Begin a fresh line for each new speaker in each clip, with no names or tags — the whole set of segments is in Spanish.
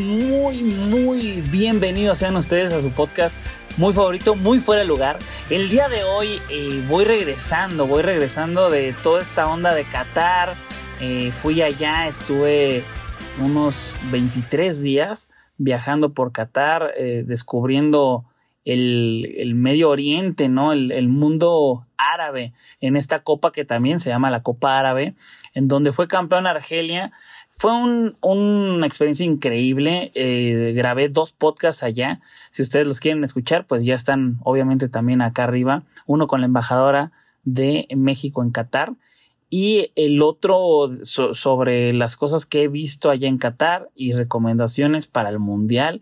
Muy, muy bienvenidos sean ustedes a su podcast muy favorito, muy fuera de lugar. El día de hoy eh, voy regresando, voy regresando de toda esta onda de Qatar. Eh, fui allá, estuve unos 23 días viajando por Qatar, eh, descubriendo el, Medio Oriente, ¿no? El, mundo árabe en esta copa que también se llama la Copa Árabe, en donde fue campeón Argelia. Fue un, una experiencia increíble. Eh, grabé dos podcasts allá. Si ustedes los quieren escuchar, pues ya están obviamente también acá arriba. Uno con la embajadora de México en Qatar y el otro so, sobre las cosas que he visto allá en Qatar y recomendaciones para el Mundial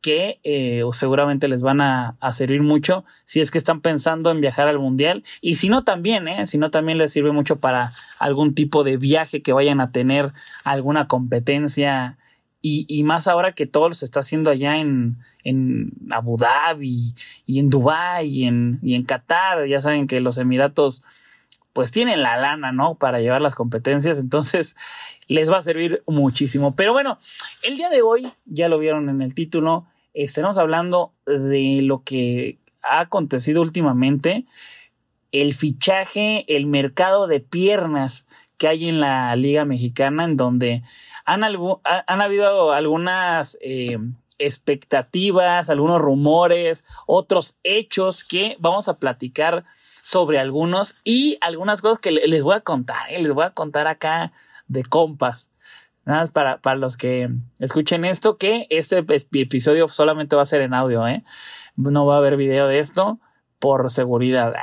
que eh, seguramente les van a, servir mucho si es que están pensando en viajar al mundial. Y si no también, eh, si no también les sirve mucho para algún tipo de viaje que vayan a tener alguna competencia. Y, y más ahora que todo se está haciendo allá en, en Abu Dhabi y en Dubái y en, y en Qatar, ya saben que los Emiratos pues tienen la lana, ¿no? Para llevar las competencias, entonces les va a servir muchísimo. Pero bueno, el día de hoy, ya lo vieron en el título, estaremos hablando de lo que ha acontecido últimamente, el fichaje, el mercado de piernas que hay en la Liga Mexicana, en donde han, habido algunas eh, expectativas, algunos rumores, otros hechos que vamos a platicar sobre algunos y algunas cosas que les voy a contar, ¿eh? les voy a contar acá de compas. Nada más para, para los que escuchen esto, que este episodio solamente va a ser en audio, ¿eh? No va a haber video de esto por seguridad.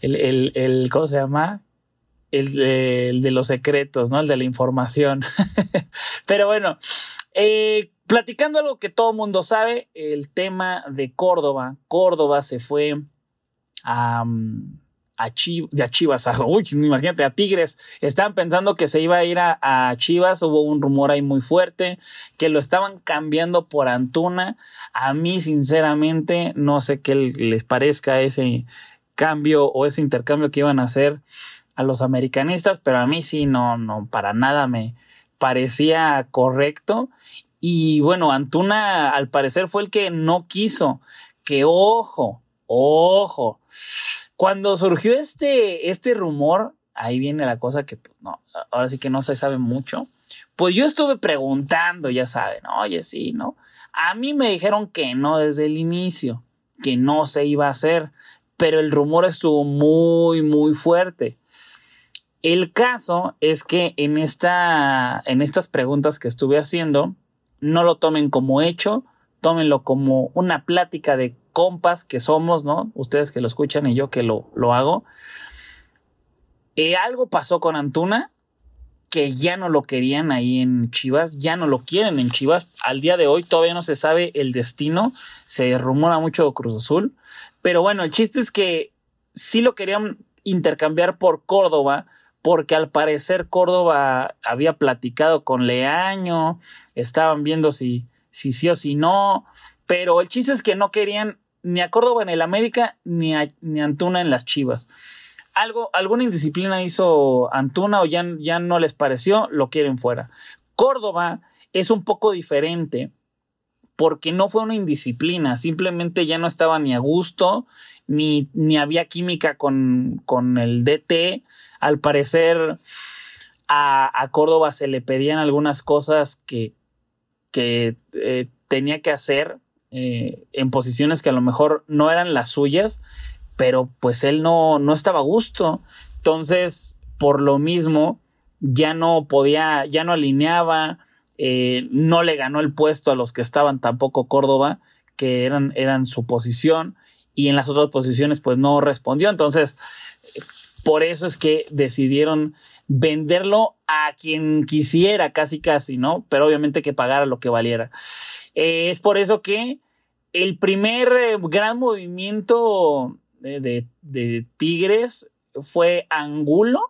El, el, el, ¿cómo se llama? El, de los secretos, ¿no? El de la información. Pero bueno, eh, platicando algo que todo mundo sabe, el tema de Córdoba. Córdoba se fue a, a, a Chivas, a, uy, imagínate, a Tigres. Estaban pensando que se iba a ir a, a, Chivas, hubo un rumor ahí muy fuerte, que lo estaban cambiando por Antuna. A mí, sinceramente, no sé qué les parezca ese cambio o ese intercambio que iban a hacer a los americanistas, pero a mí sí, no, no, para nada me parecía correcto. Y bueno, Antuna al parecer fue el que no quiso. Que ojo, ojo, cuando surgió este, este rumor, ahí viene la cosa que, pues, no, ahora sí que no se sabe mucho. Pues yo estuve preguntando, ya saben, oye, sí, ¿no? A mí me dijeron que no desde el inicio, que no se iba a hacer, pero el rumor estuvo muy, muy fuerte. El caso es que en, esta, en estas preguntas que estuve haciendo, no lo tomen como hecho, tómenlo como una plática de compas que somos, ¿no? Ustedes que lo escuchan y yo que lo, lo hago. Eh, algo pasó con Antuna que ya no lo querían ahí en Chivas, ya no lo quieren en Chivas. Al día de hoy todavía no se sabe el destino, se rumora mucho Cruz Azul, pero bueno, el chiste es que sí lo querían intercambiar por Córdoba, porque al parecer Córdoba había platicado con Leaño, estaban viendo si, si sí o si no, pero el chiste es que no querían ni a Córdoba en el América ni a, ni a Antuna en las Chivas. Algo, alguna indisciplina hizo Antuna o ya, ya no les pareció, lo quieren fuera. Córdoba es un poco diferente porque no fue una indisciplina, simplemente ya no estaba ni a gusto, ni, ni había química con, con el DT. Al parecer a, a, Córdoba se le pedían algunas cosas que, que eh, tenía que hacer eh, en posiciones que a lo mejor no eran las suyas, pero pues él no, no estaba a gusto. Entonces, por lo mismo, ya no podía, ya no alineaba, eh, no le ganó el puesto a los que estaban tampoco Córdoba, que eran, eran su posición, y en las otras posiciones pues no respondió. Entonces, por eso es que decidieron venderlo a quien quisiera, casi casi, ¿no? Pero obviamente que pagara lo que valiera. Eh, es por eso que el primer eh, gran movimiento de, Tigres fue Angulo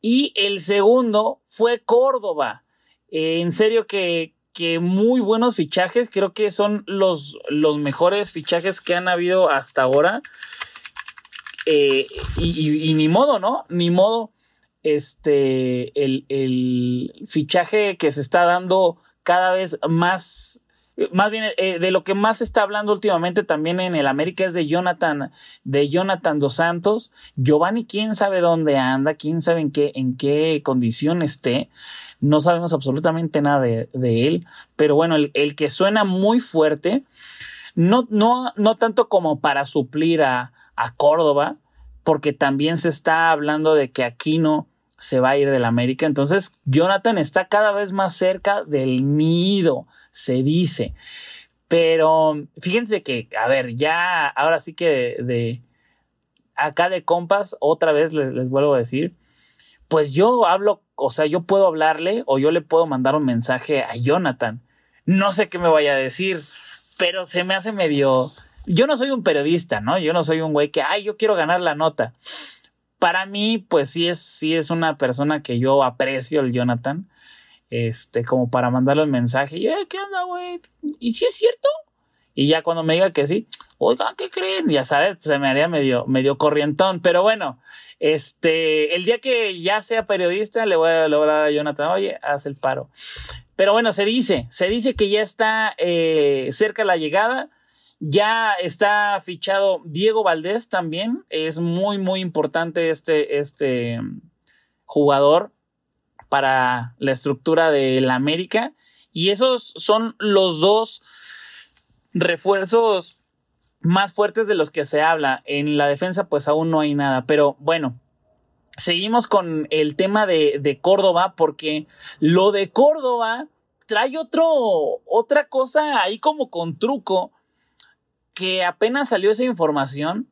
y el segundo fue Córdoba. Eh, en serio que, muy buenos fichajes, creo que son los, mejores fichajes que han habido hasta ahora. y, y, ni modo, ¿no? Ni modo este, el, fichaje que se está dando cada vez más más bien eh, de lo que más se está hablando últimamente también en el América es de Jonathan, de Jonathan dos Santos. Giovanni, quién sabe dónde anda, quién sabe en qué, en qué condición esté. No sabemos absolutamente nada de, él. Pero bueno, el, que suena muy fuerte, no, no, no tanto como para suplir a, a Córdoba, porque también se está hablando de que Aquino se va a ir del América. Entonces, Jonathan está cada vez más cerca del nido, se dice. Pero fíjense que, a ver, ya ahora sí que de, acá de compas, otra vez les, les, vuelvo a decir, pues yo hablo, o sea, yo puedo hablarle o yo le puedo mandar un mensaje a Jonathan. No sé qué me vaya a decir, pero se me hace medio... Yo no soy un periodista, ¿no? Yo no soy un güey que, ay, yo quiero ganar la nota para mí, pues sí es, sí es una persona que yo aprecio, el Jonathan, este, como para mandarle un mensaje, eh, ¿qué onda, güey? ¿Y si es cierto? Y ya cuando me diga que sí, oigan, ¿qué creen? Ya sabes, pues se me haría medio, medio corrientón, pero bueno, este, el día que ya sea periodista, le voy a, le a Jonathan, oye, haz el paro. Pero bueno, se dice, se dice que ya está eh, cerca la llegada ya está fichado Diego Valdés también. Es muy, muy importante este, este jugador para la estructura del América. Y esos son los dos refuerzos más fuertes de los que se habla. En la defensa, pues aún no hay nada. Pero bueno, seguimos con el tema de, de Córdoba, porque lo de Córdoba trae otro, otra cosa ahí como con truco que apenas salió esa información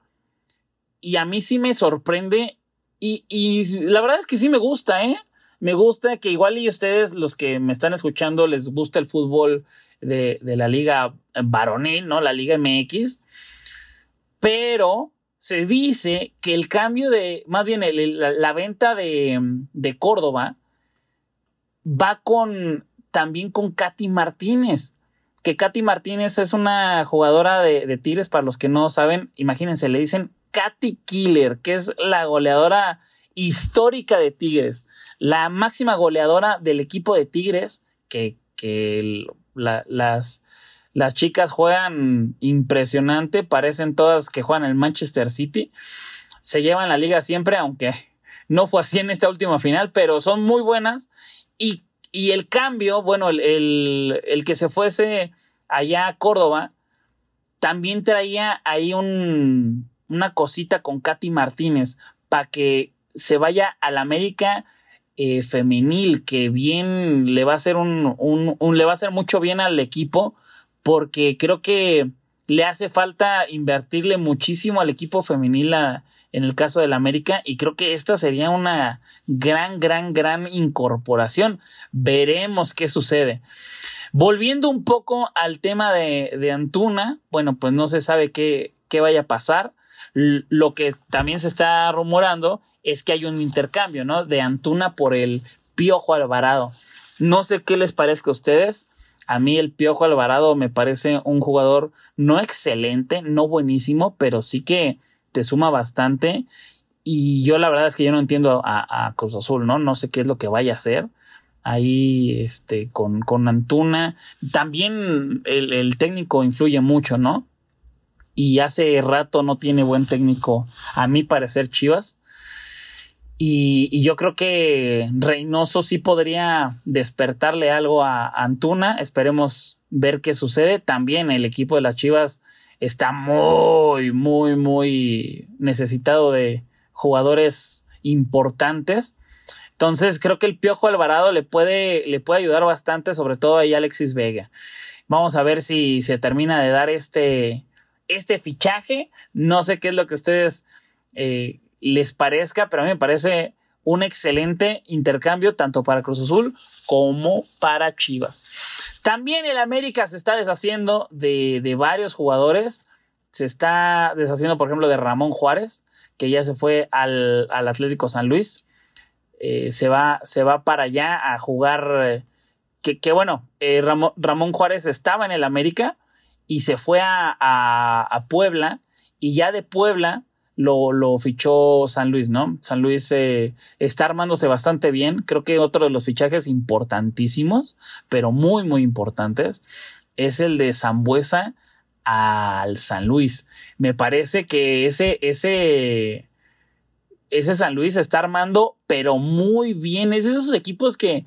y a mí sí me sorprende y, la verdad es que sí me gusta, ¿eh? Me gusta que igual y ustedes, los que me están escuchando, les gusta el fútbol de, la liga varonil, ¿no? La liga MX. Pero se dice que el cambio de, más bien la, venta de, de Córdoba va con, también con Katy Martínez que Katy Martínez es una jugadora de, Tigres, para los que no saben, imagínense, le dicen Katy Killer, que es la goleadora histórica de Tigres, la máxima goleadora del equipo de Tigres, que, las, las chicas juegan impresionante, parecen todas que juegan el Manchester City, se llevan la liga siempre, aunque no fue así en esta última final, pero son muy buenas y y el cambio, bueno, el, que se fuese allá a Córdoba, también traía ahí un, una cosita con Katy Martínez para que se vaya al América eh, femenil, que bien le va a hacer un, un, le va a hacer mucho bien al equipo, porque creo que le hace falta invertirle muchísimo al equipo femenil en el caso del América y creo que esta sería una gran, gran, gran incorporación. Veremos qué sucede. Volviendo un poco al tema de, Antuna, bueno, pues no se sabe qué, qué vaya a pasar. lo que también se está rumorando es que hay un intercambio, ¿no? De Antuna por el Piojo Alvarado. No sé qué les parezca a ustedes. A mí el Piojo Alvarado me parece un jugador no excelente, no buenísimo, pero sí que te suma bastante. Y yo la verdad es que yo no entiendo a, Cruz Azul, ¿no? No sé qué es lo que vaya a hacer ahí este, con, con Antuna. También el, técnico influye mucho, ¿no? Y hace rato no tiene buen técnico, a mi parecer, Chivas. Y, yo creo que Reynoso sí podría despertarle algo a Antuna. Esperemos ver qué sucede. También el equipo de las Chivas está muy, muy, muy necesitado de jugadores importantes. Entonces creo que el Piojo Alvarado le puede, le puede ayudar bastante, sobre todo ahí Alexis Vega. Vamos a ver si se termina de dar este, este fichaje. No sé qué es lo que ustedes eh, les parezca, pero a mí me parece un excelente intercambio tanto para Cruz Azul como para Chivas. También el América se está deshaciendo de, varios jugadores. Se está deshaciendo, por ejemplo, de Ramón Juárez, que ya se fue al, Atlético San Luis. Eh, se, va, se va para allá a jugar. Eh, que, bueno, eh, Ramón, Juárez estaba en el América y se fue a, a Puebla. Y ya de Puebla lo, fichó San Luis, ¿no? San Luis eh, está armándose bastante bien. Creo que otro de los fichajes importantísimos, pero muy, muy importantes, es el de Zambuesa al San Luis. Me parece que ese, ese, ese San Luis está armando, pero muy bien. Es de esos equipos que,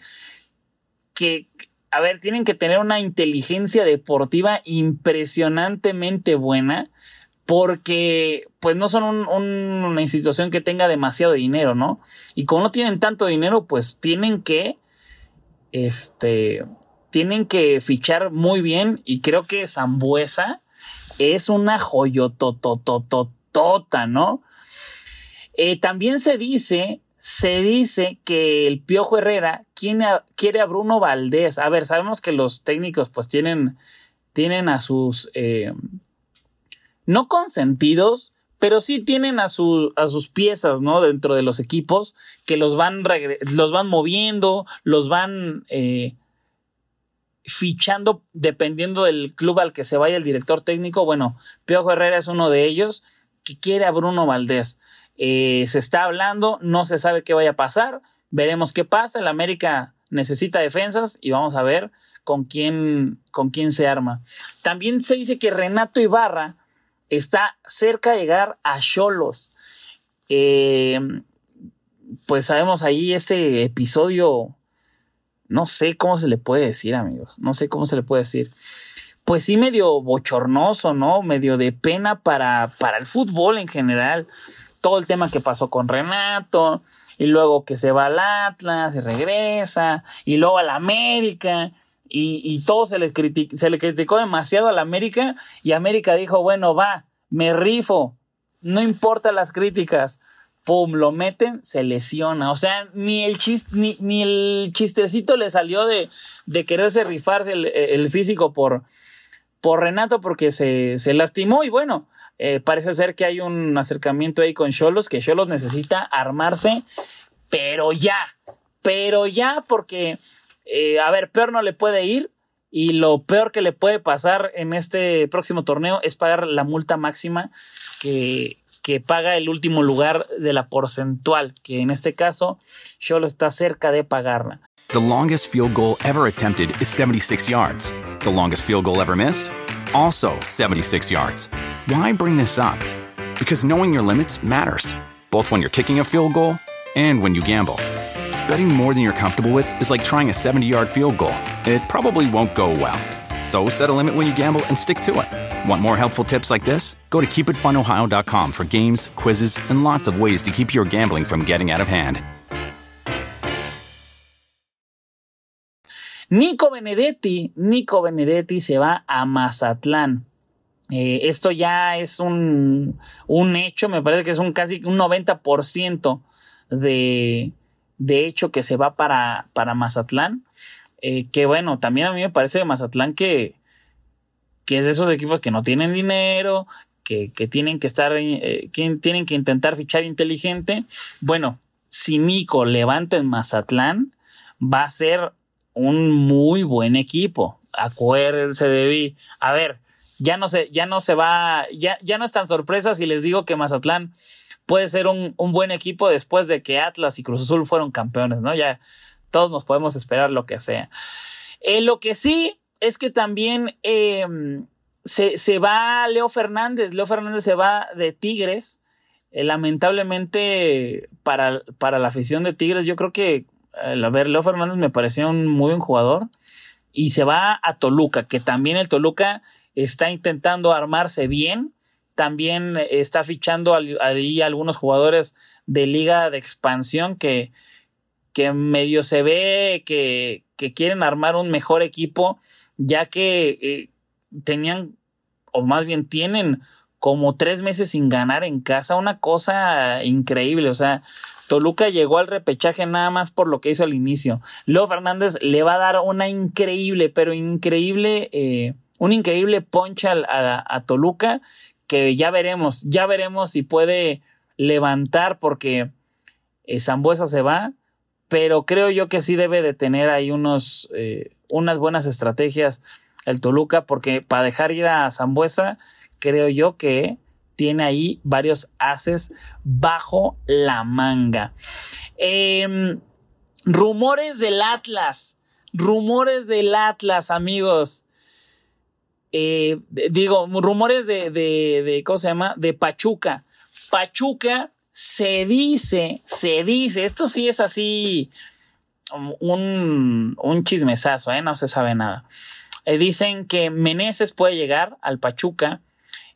que, a ver, tienen que tener una inteligencia deportiva impresionantemente buena porque pues no son una institución que tenga demasiado dinero, ¿no? Y como no tienen tanto dinero, pues tienen que, este, tienen que fichar muy bien y creo que Zambuesa es una joyototototota, ¿no? Eh, también se dice, se dice que el Piojo Herrera quiere a, quiere a Bruno Valdés. A ver, sabemos que los técnicos pues tienen, tienen a sus... Eh, no consentidos, pero sí tienen a, a sus piezas, ¿no? Dentro de los equipos que los van, los van moviendo, los van eh, fichando dependiendo del club al que se vaya el director técnico. Bueno, Piojo Herrera es uno de ellos que quiere a Bruno Valdés. Eh, se está hablando, no se sabe qué vaya a pasar, veremos qué pasa. El América necesita defensas y vamos a ver con quién, con quién se arma. También se dice que Renato Ibarra está cerca de llegar a Cholos. Eh, pues sabemos ahí este episodio, no sé cómo se le puede decir, amigos, no sé cómo se le puede decir. Pues sí, medio bochornoso, ¿no? Medio de pena para, para el fútbol en general. Todo el tema que pasó con Renato, y luego que se va al Atlas y regresa, y luego al América y, todo se le, criticó demasiado a la América y América dijo, bueno, va, me rifo, no importa las críticas. Pum, lo meten, se lesiona. O sea, ni el, ni, el chistecito le salió de, de quererse rifarse el, físico por, por Renato porque se, se lastimó y bueno, eh, parece ser que hay un acercamiento ahí con Cholos, que Cholos necesita armarse, pero ya, pero ya porque eh, a ver, peor no le puede ir y lo peor que le puede pasar en este próximo torneo es pagar la multa máxima que, que paga el último lugar de la porcentual, que en este caso solo está cerca de pagarla.
The longest field goal ever attempted is 76 yards. The longest field goal ever missed? Also 76 yards. Why bring this up? Because knowing your limits matters, both when you're kicking a field goal and when you gamble. Betting more than you're comfortable with is like trying a 70 yard field goal. It probably won't go well. So set a limit when you gamble and stick to it. Want more helpful tips like this? Go to keepitfunohio.com for games, quizzes, and lots of ways to keep your gambling from getting out of hand.
Nico Benedetti, Nico Benedetti se va a Mazatlán. Eh, esto ya es un, un hecho, me parece que es un casi un 90% de, de hecho que se va para, para Mazatlán. Eh, que bueno, también a mí me parece de Mazatlán que, que es de esos equipos que no tienen dinero, que, tienen que estar, eh, que tienen que intentar fichar inteligente. Bueno, si Nico levanta en Mazatlán, va a ser un muy buen equipo. Acuérdense de mí. A ver, ya no se, ya no se va, ya, ya no es tan sorpresa si les digo que Mazatlán puede ser un, buen equipo después de que Atlas y Cruz Azul fueron campeones, ¿no? Ya todos nos podemos esperar lo que sea. Eh, lo que sí es que también em, se, va Leo Fernández, Leo Fernández se va de Tigres. Eh, lamentablemente para, para, la afición de Tigres, yo creo que, a ver, Leo Fernández me parecía un muy buen jugador. Y se va a Toluca, que también el Toluca está intentando armarse bien también está fichando ahí algunos jugadores de liga de expansión que, que medio se ve que, quieren armar un mejor equipo, ya que eh, tenían, o más bien tienen, como tres meses sin ganar en casa, una cosa increíble, o sea, Toluca llegó al repechaje nada más por lo que hizo al inicio. Leo Fernández le va a dar una increíble, pero increíble, eh, un increíble punch a, a, Toluca que ya veremos, ya veremos si puede levantar porque eh, Zambuesa se va, pero creo yo que sí debe de tener ahí unos, eh, unas buenas estrategias el Toluca porque para dejar ir a Zambuesa creo yo que tiene ahí varios haces bajo la manga. Em, rumores del Atlas. Rumores del Atlas, amigos. Eh, digo, rumores de, de, ¿cómo se llama? De Pachuca. Pachuca se dice, se dice, esto sí es así un, un chismesazo, ¿eh? no se sabe nada. Eh, dicen que Meneses puede llegar al Pachuca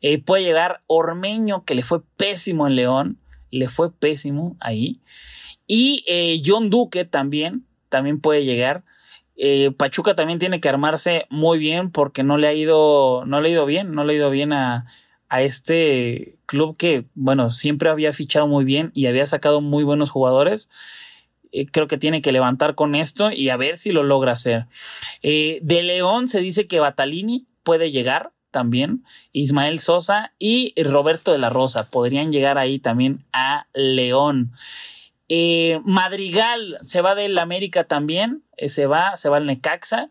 eh, puede llegar Ormeño, que le fue pésimo en León, le fue pésimo ahí. Y John Duque también, también puede llegar. Eh, Pachuca también tiene que armarse muy bien porque no le ha ido, no le ha ido bien, no le ha ido bien a, a este club que, bueno, siempre había fichado muy bien y había sacado muy buenos jugadores. creo que tiene que levantar con esto y a ver si lo logra hacer. de León se dice que Batalini puede llegar, también, Ismael Sosa y Roberto de la Rosa podrían llegar ahí también a León. Eh, Madrigal se va del América también, eh, se va, se va al Necaxa.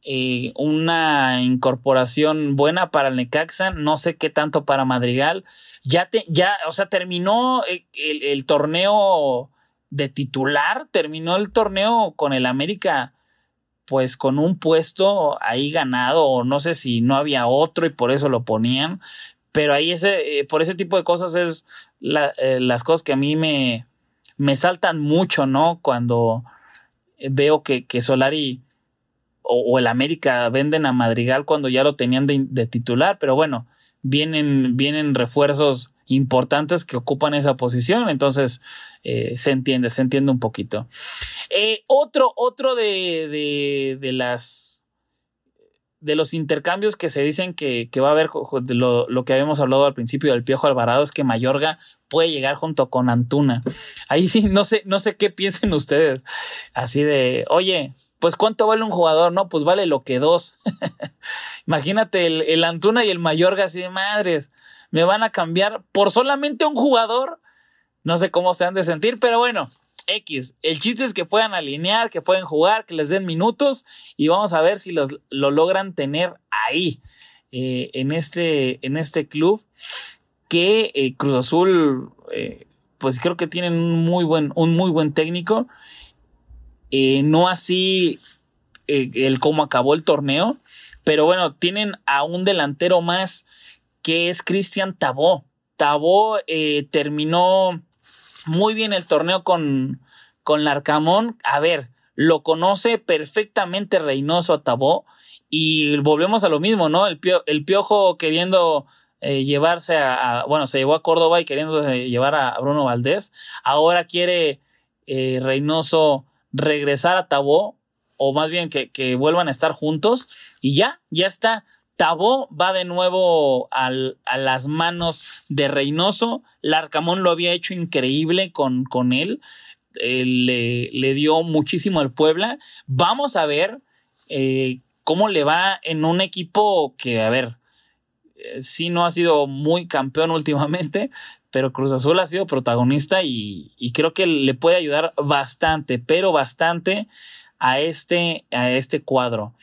Eh, una incorporación buena para el Necaxa, no sé qué tanto para Madrigal. Ya, te, ya o sea, terminó el, torneo de titular, terminó el torneo con el América pues con un puesto ahí ganado o no sé si no había otro y por eso lo ponían, pero ahí ese, por ese tipo de cosas es las cosas que a mí me, me saltan mucho, ¿no? Cuando veo que, que Solari o, el América venden a Madrigal cuando ya lo tenían de, de titular, pero bueno, vienen, vienen refuerzos importantes que ocupan esa posición, entonces eh, se entiende, se entiende un poquito. Eh, otro, otro de, de, las de los intercambios que se dicen que, va a haber, lo, lo, que habíamos hablado al principio del Piojo Alvarado, es que Mayorga puede llegar junto con Antuna. Ahí sí, no sé, no sé qué piensen ustedes. Así de, oye, pues cuánto vale un jugador, no, pues vale lo que dos. Imagínate el, el Antuna y el Mayorga así de madres me van a cambiar por solamente un jugador. No sé cómo se han de sentir, pero bueno, X. El chiste es que puedan alinear, que pueden jugar, que les den minutos y vamos a ver si los, lo logran tener ahí, eh, en, este, en este club que eh, Cruz Azul, eh, pues creo que tienen un muy buen, un muy buen técnico. no así el cómo acabó el torneo, pero bueno, tienen a un delantero más que es Cristian Tabó. Tabó terminó muy bien el torneo con, con Larcamón. A ver, lo conoce perfectamente Reynoso a Tabó. Y volvemos a lo mismo, ¿no? El, el piojo queriendo eh, llevarse a, Bueno, se llevó a Córdoba y queriendo eh, llevar a Bruno Valdés. Ahora quiere Reynoso regresar a Tabó. O más bien que, que vuelvan a estar juntos. Y ya, ya está. Tabó va de nuevo a las manos de Reynoso. Larcamón lo había hecho increíble con, con él. le, dio muchísimo al Puebla. Vamos a ver eh, cómo le va en un equipo que, a ver, eh, sí no ha sido muy campeón últimamente, pero Cruz Azul ha sido protagonista y, y creo que le puede ayudar bastante, pero bastante a este, a este cuadro.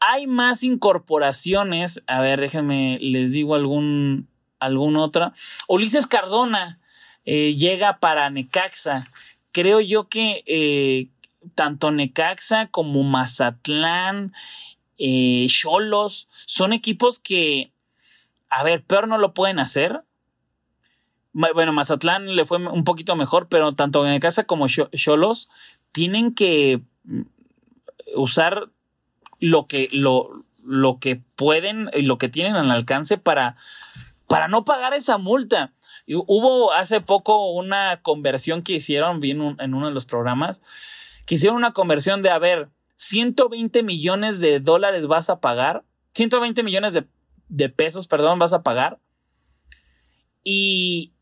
Hay más incorporaciones. A ver, déjenme, les digo algún, algún otra. Ulises Cardona eh, llega para Necaxa. Creo yo que eh, tanto Necaxa como Mazatlán, eh, Cholos, son equipos que, a ver, peor no lo pueden hacer. Bueno, Mazatlán le fue un poquito mejor, pero tanto Necaxa como Cholos tienen que usar lo que, lo, lo que pueden y lo que tienen al alcance para, para no pagar esa multa. Hubo hace poco una conversión que hicieron, vi en, uno de los programas, que hicieron una conversión de, a ver, 120 millones de dólares vas a pagar, 120 millones de, de pesos, perdón, vas a pagar ¿Y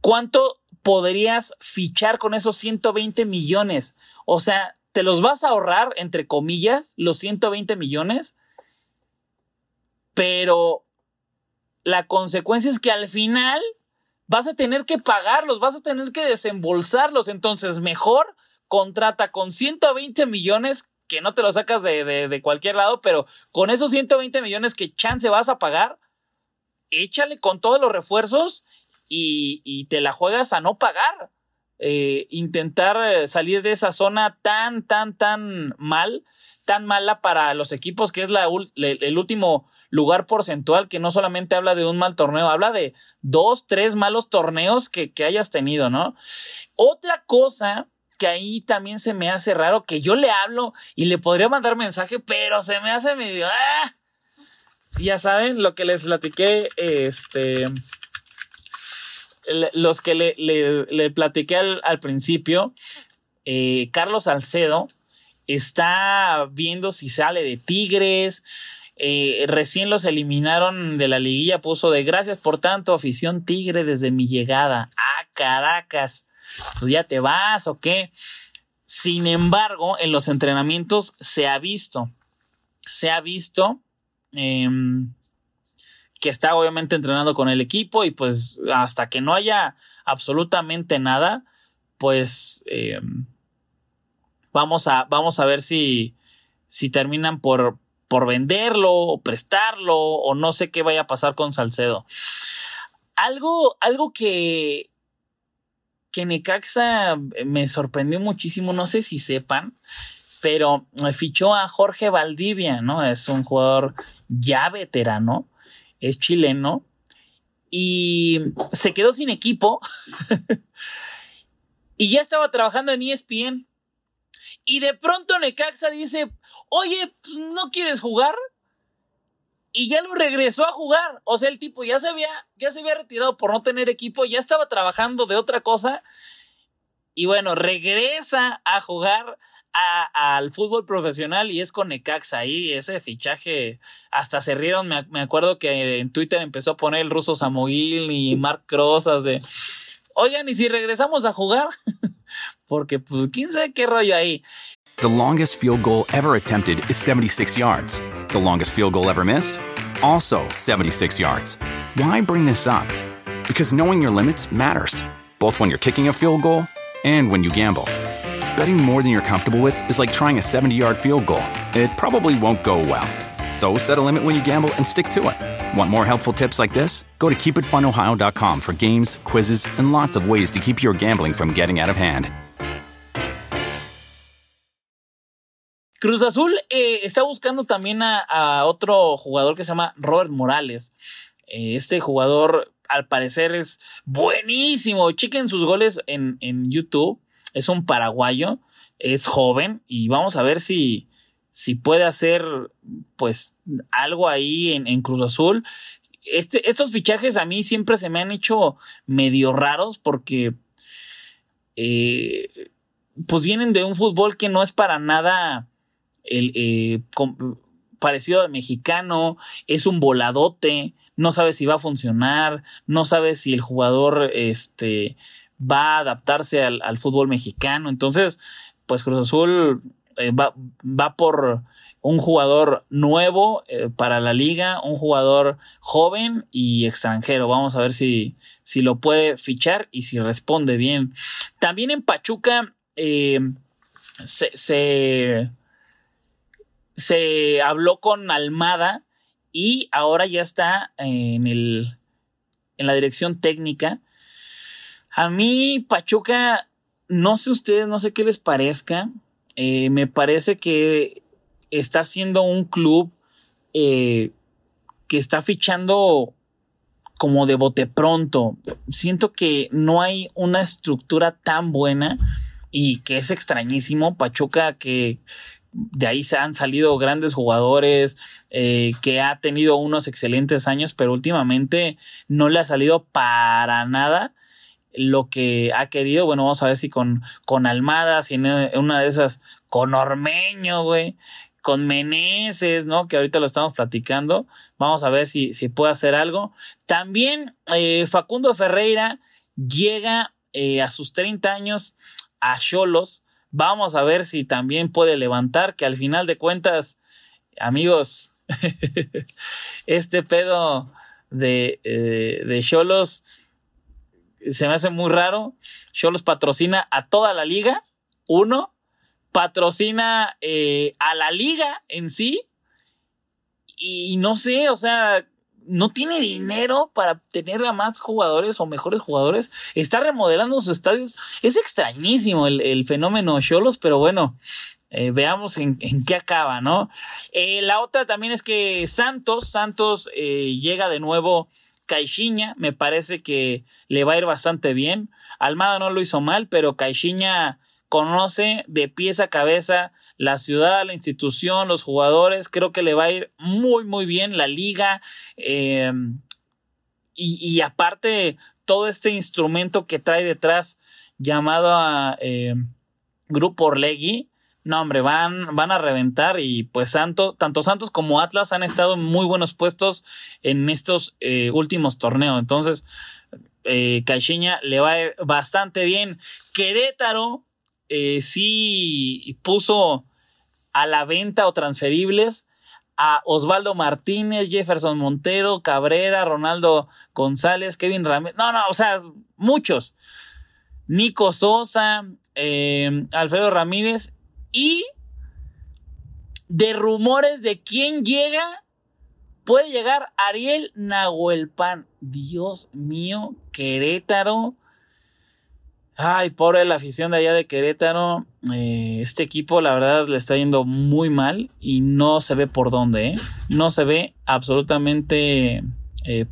cuánto podrías fichar con esos 120 millones? O sea, ¿te los vas a ahorrar, entre comillas, los 120 millones? Pero la consecuencia es que al final vas a tener que pagarlos, vas a tener que desembolsarlos. Entonces, mejor contrata con 120 millones que no te lo sacas de, cualquier lado, pero con esos 120 millones que chance vas a pagar, échale con todos los refuerzos y, te la juegas a no pagar. Eh, intentar eh, salir de esa zona tan, tan, tan mal, tan mala para los equipos, que es el último lugar porcentual, que no solamente habla de un mal torneo, habla de dos, tres malos torneos que, que hayas tenido, ¿no? Otra cosa que ahí también se me hace raro que yo le hablo y le podría mandar mensaje, pero se me hace medio. ¡ah! Ya saben lo que les platiqué, este. Los que le, le, platiqué al, principio, eh, Carlos Salcedo está viendo si sale de Tigres. Eh, recién los eliminaron de la liguilla, puso de gracias por tanto, afición Tigre desde mi llegada. Ah, Caracas pues ya te vas o qué. Sin embargo, en los entrenamientos se ha visto, se ha visto em, que está obviamente entrenando con el equipo y pues hasta que no haya absolutamente nada, pues em, vamos, a, vamos a ver si, si terminan por, por venderlo o prestarlo o no sé qué vaya a pasar con Salcedo. Algo, algo que, que Necaxa eh, me sorprendió muchísimo, no sé si sepan, pero fichó a Jorge Valdivia, ¿no? Es un jugador ya veterano, es chileno y se quedó sin equipo y ya estaba trabajando en ESPN. Y de pronto Necaxa dice, oye, pues, ¿no quieres jugar? y ya lo regresó a jugar. O sea, el tipo ya se había, ya se había retirado por no tener equipo, ya estaba trabajando de otra cosa. Y bueno, regresa a jugar al fútbol profesional y es con Necaxa. Ahí ese fichaje, hasta se rieron. Me, acuerdo que en Twitter empezó a poner el ruso Samoguil y Mark Crozas de. Oigan, ¿y si regresamos a jugar? Porque, pues, quién sabe qué rollo ahí.
The longest field goal ever attempted is 76 yards. The longest field goal ever missed? Also 76 yards. Why bring this up? Because knowing your limits matters, both when you're kicking a field goal and when you gamble. Betting more than you're comfortable with is like trying a 70 yard field goal, it probably won't go well. So set a limit when you gamble and stick to it. Want more helpful tips like this? Go to keepitfunohio.com for games, quizzes, and lots of ways to keep your gambling from getting out of hand.
Cruz Azul eh, está buscando también a, otro jugador que se llama Robert Morales. Eh, este jugador, al parecer, es buenísimo. Chequen sus goles en, YouTube. Es un paraguayo, es joven y vamos a ver si, si puede hacer pues algo ahí en, Cruz Azul. Este, estos fichajes a mí siempre se me han hecho medio raros porque eh, pues vienen de un fútbol que no es para nada el, eh, parecido al mexicano, es un voladote, no sabe si va a funcionar, no sabe si el jugador este, va a adaptarse al, fútbol mexicano. Entonces, pues Cruz Azul eh, va, va, por un jugador nuevo eh, para la liga, un jugador joven y extranjero. Vamos a ver si, si lo puede fichar y si responde bien. También en Pachuca se se habló con Almada y ahora ya está en, el, en la dirección técnica. A mí, Pachuca, no sé ustedes, no sé qué les parezca. Eh, me parece que está siendo un club eh, que está fichando como de bote pronto. Siento que no hay una estructura tan buena y que es extrañísimo. Pachuca que de ahí se han salido grandes jugadores, eh, que ha tenido unos excelentes años, pero últimamente no le ha salido para nada lo que ha querido. Bueno, vamos a ver si con, con Almada, si en una de esas con Ormeño, güey. con Meneses, ¿no? Que ahorita lo estamos platicando. Vamos a ver si, si puede hacer algo. También eh, Facundo Ferreira llega eh, a sus 30 años a Cholos. Vamos a ver si también puede levantar, que al final de cuentas, amigos, este pedo de eh, Cholos se me hace muy raro. Cholos patrocina a toda la liga, uno, patrocina eh, a la liga en sí, y no sé, o sea, no tiene dinero para tener a más jugadores o mejores jugadores. Está remodelando sus estadios. Es extrañísimo el, fenómeno Cholos, pero bueno, eh, veamos en, qué acaba, ¿no? Eh, la otra también es que Santos, Santos llega de nuevo Caixinha, me parece que le va a ir bastante bien. Almada no lo hizo mal, pero Caixinha conoce de pies a cabeza la ciudad, la institución, los jugadores. Creo que le va a ir muy, muy bien la liga. Eh, y, aparte, todo este instrumento que trae detrás llamado eh, Grupo Orlegui, no, hombre, van, van a reventar y pues tanto Santos como Atlas han estado en muy buenos puestos en estos eh, últimos torneos. Entonces, eh, le va bastante bien. Querétaro eh, sí puso a la venta o transferibles a Osvaldo Martínez, Jefferson Montero, Cabrera, Ronaldo González, Kevin Ramírez. No, no, o sea, muchos. Nico Sosa, eh, Alfredo Ramírez y de rumores de quién llega, puede llegar Ariel Nahuelpan. Dios mío, Querétaro. Ay, pobre la afición de allá de Querétaro. Eh, este equipo, la verdad, le está yendo muy mal y no se ve por dónde. ¿eh? No se ve absolutamente, eh,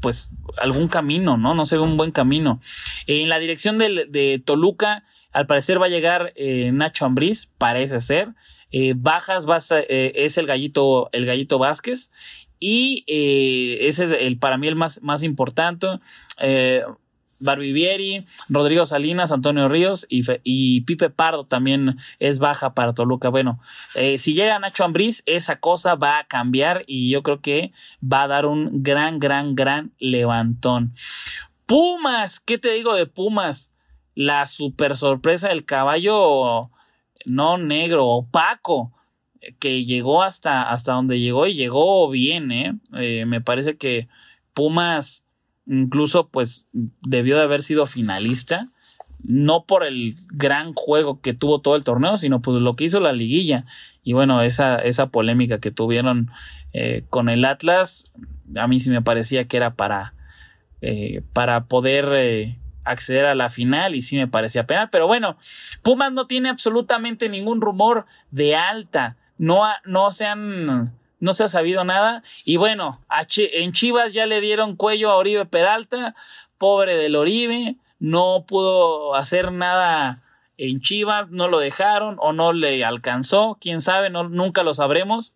pues, algún camino, ¿no? No se ve un buen camino. En la dirección de, de Toluca al parecer va a llegar eh, Nacho Ambriz, parece ser. Eh, bajas eh, es el gallito, el gallito Vázquez. Y ese es el, para mí el más, más importante. Barbivieri, Rodrigo Salinas, Antonio Ríos y, y, Pipe Pardo también es baja para Toluca. Bueno, si llega Nacho Ambriz, esa cosa va a cambiar y yo creo que va a dar un gran, gran, gran levantón. Pumas, ¿qué te digo de Pumas? La super sorpresa del caballo no negro, opaco, que llegó hasta, hasta donde llegó y llegó bien, ¿eh? ¿eh? me parece que Pumas incluso pues debió de haber sido finalista, no por el gran juego que tuvo todo el torneo, sino pues lo que hizo la liguilla. Y bueno, esa, esa polémica que tuvieron eh, con el Atlas, a mí sí me parecía que era para, para poder acceder a la final y sí me parecía penal. Pero bueno, Pumas no tiene absolutamente ningún rumor de alta. No, no se han no se ha sabido nada. Y bueno, en Chivas ya le dieron cuello a Oribe Peralta, pobre del Oribe, no pudo hacer nada en Chivas, no lo dejaron o no le alcanzó, quién sabe, no, nunca lo sabremos.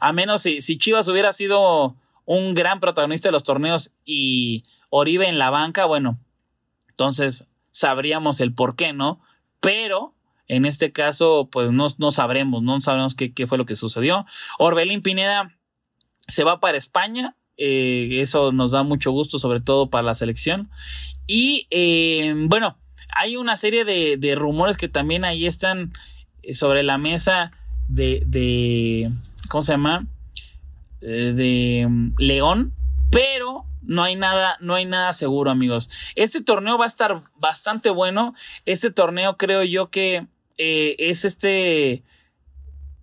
A menos si, si Chivas hubiera sido un gran protagonista de los torneos y Oribe en la banca, bueno, entonces sabríamos el por qué, ¿no? Pero en este caso, pues no, no sabremos, no sabemos qué, qué, fue lo que sucedió. Orbelín Pineda se va para España. Eh, eso nos da mucho gusto, sobre todo para la selección. Y eh, bueno, hay una serie de, de, rumores que también ahí están eh, sobre la mesa de, de ¿cómo se llama? de mm, León, no hay nada, no hay nada seguro, amigos. Este torneo va a estar bastante bueno. Este torneo creo yo que eh, es este,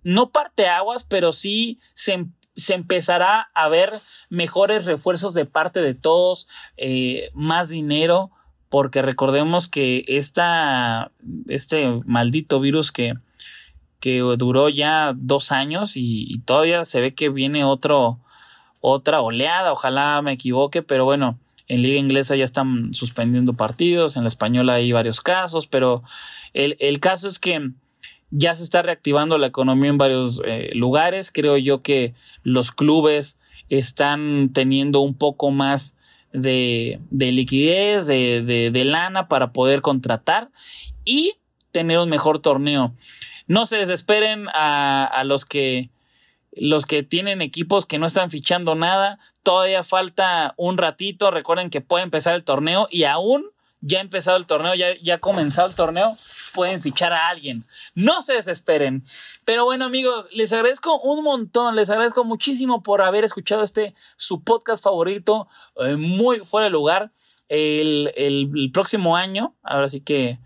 no parte aguas, pero sí se, se, empezará a ver mejores refuerzos de parte de todos, eh, más dinero, porque recordemos que esta, este maldito virus que, que duró ya dos años y todavía se ve que viene otro otra oleada, ojalá me equivoque, pero bueno, en liga inglesa ya están suspendiendo partidos, en la española hay varios casos, pero el, caso es que ya se está reactivando la economía en varios eh, lugares, creo yo que los clubes están teniendo un poco más de, de liquidez, de, de, de lana para poder contratar y tener un mejor torneo. no se desesperen a, a los que los que tienen equipos que no están fichando nada. Todavía falta un ratito. Recuerden que puede empezar el torneo y aún ya ha empezado el torneo, ya, ya ha comenzado el torneo, pueden fichar a alguien. No se desesperen. Pero bueno, amigos, les agradezco un montón, les agradezco muchísimo por haber escuchado este, su podcast favorito, eh, muy fuera de lugar. El, el próximo año, ahora sí que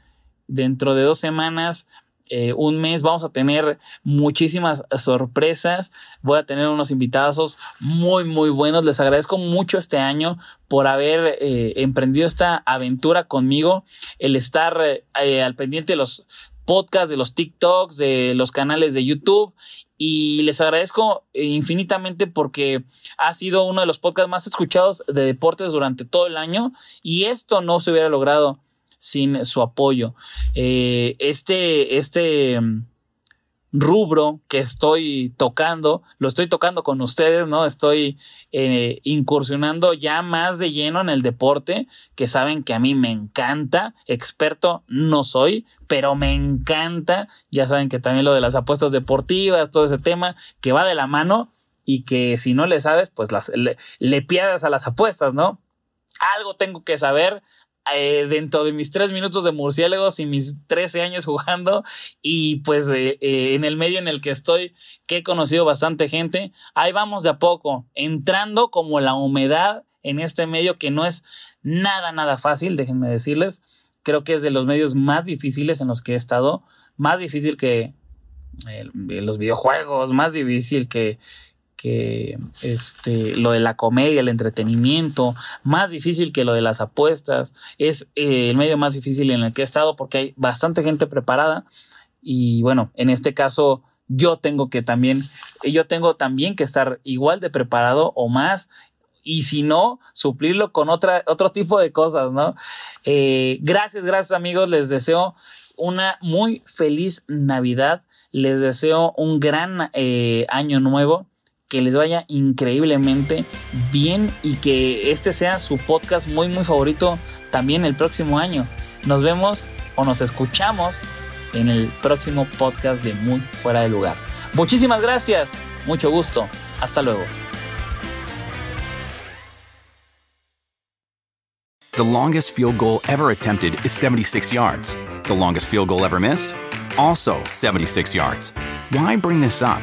dentro de dos semanas eh, un mes vamos a tener muchísimas sorpresas. Voy a tener unos invitados muy, muy buenos. Les agradezco mucho este año por haber eh, emprendido esta aventura conmigo, el estar eh, al pendiente de los podcasts, de los TikToks, de los canales de YouTube. Y les agradezco infinitamente porque ha sido uno de los podcasts más escuchados de deportes durante todo el año. Y esto no se hubiera logrado sin su apoyo. Eh, este, este mm, rubro que estoy tocando, lo estoy tocando con ustedes, ¿no? Estoy eh, incursionando ya más de lleno en el deporte, que saben que a mí me encanta, experto no soy, pero me encanta, ya saben que también lo de las apuestas deportivas, todo ese tema que va de la mano y que si no le sabes, pues le, le pierdas a las apuestas, ¿no? Algo tengo que saber, eh, dentro de mis tres minutos de murciélagos y mis 13 años jugando y pues eh, eh, en el medio en el que estoy que he conocido bastante gente ahí vamos de a poco entrando como la humedad en este medio que no es nada nada fácil déjenme decirles. Creo que es de los medios más difíciles en los que he estado más difícil que los videojuegos más difícil que, este, lo de la comedia, el entretenimiento, más difícil que lo de las apuestas, es eh, el medio más difícil en el que he estado porque hay bastante gente preparada y bueno, en este caso yo tengo que también, yo tengo también que estar igual de preparado o más y si no, suplirlo con otra, otro tipo de cosas, ¿no? Eh, gracias, gracias amigos, les deseo una muy feliz Navidad, les deseo un gran eh, año nuevo que les vaya increíblemente bien y que este sea su podcast muy muy favorito también el próximo año. Nos vemos o nos escuchamos en el próximo podcast de Muy Fuera de Lugar. Muchísimas gracias, mucho gusto, hasta luego.
The longest field goal ever attempted is 76 yards. The longest field goal ever missed? Also 76 yards. Why bring this up?